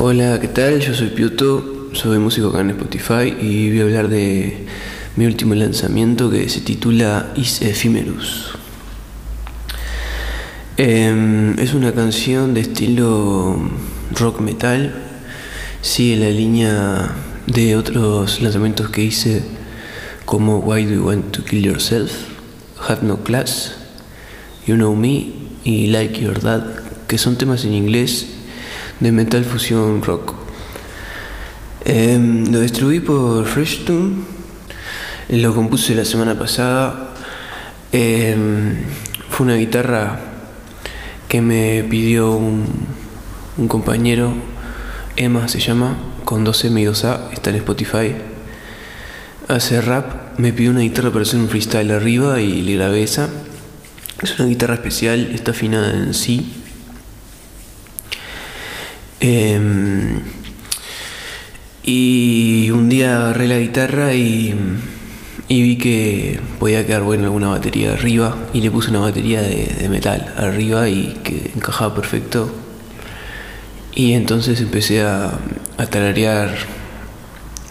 Hola, ¿qué tal? Yo soy Piuto, soy músico acá en Spotify y voy a hablar de mi último lanzamiento que se titula Is Ephemerus. Em, es una canción de estilo rock metal, sigue la línea de otros lanzamientos que hice como Why Do You Want to Kill Yourself, Have No Class, You Know Me y Like Your Dad, que son temas en inglés de metal fusión rock. Em, lo distribuí por Freshtune, lo compuse la semana pasada. Em, fue una guitarra que me pidió un, un compañero, Emma se llama, con 2M y 2A, está en Spotify. Hace rap, me pidió una guitarra para hacer un freestyle arriba y le grabé esa. Es una guitarra especial, está afinada en sí Em, y un día agarré la guitarra y, vi que podía quedar bueno alguna batería arriba y le puse una batería de, metal arriba y que encajaba perfecto. Y entonces empecé a, a tararear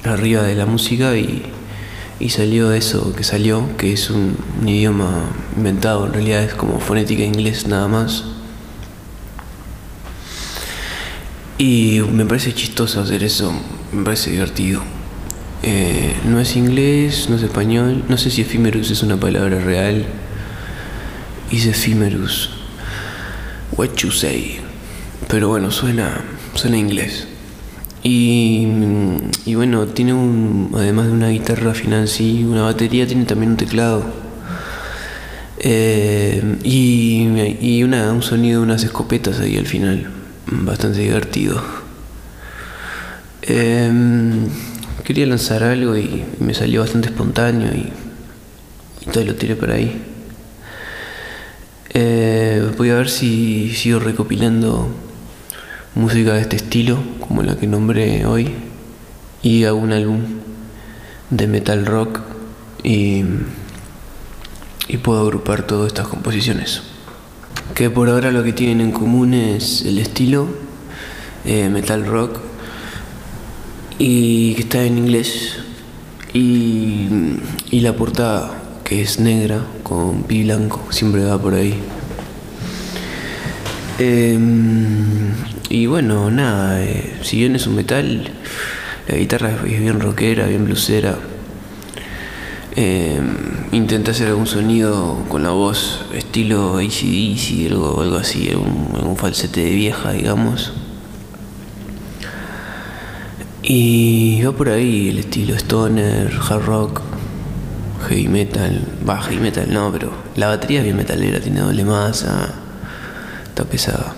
arriba de la música y, salió eso que salió, que es un, un idioma inventado, en realidad es como fonética inglés nada más. Y me parece chistoso hacer eso, me parece divertido. Eh, no es inglés, no es español, no sé si efímerus es una palabra real. Es efímerus. What you say. Pero bueno, suena, suena inglés. Y, y bueno, tiene un, además de una guitarra final, sí, una batería, tiene también un teclado. Eh, y, y una, un sonido de unas escopetas ahí al final bastante divertido. Em, quería lanzar algo y me salió bastante espontáneo y, y lo tiré por ahí. Eh, voy a ver si sigo recopilando música de este estilo, como la que nombré hoy, y hago un álbum de metal rock y, y puedo agrupar todas estas composiciones que por ahora lo que tienen en común es el estilo, eh, metal rock, y que está en inglés, y, la portada que es negra con pi blanco, siempre va por ahí. Em, y bueno, nada, eh, si bien es un metal, la guitarra es bien rockera, bien blusera. Eh, intenté hacer algún sonido con la voz estilo ACDC, algo, algo así, un, falsete de vieja, digamos. Y va por ahí el estilo stoner, hard rock, heavy metal, va heavy metal no, pero la batería es bien metalera, tiene doble masa, está pesada.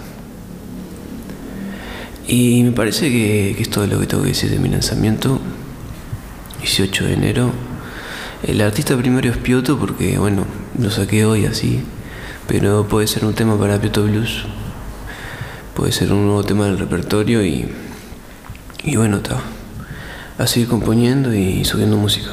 Y me parece que, que es todo lo que tengo que decir de mi lanzamiento, 18 de enero. El artista primero es Pioto porque, bueno, lo saqué hoy así, pero puede ser un tema para Pioto Blues, puede ser un nuevo tema del repertorio y, y bueno, está. A seguir componiendo y subiendo música.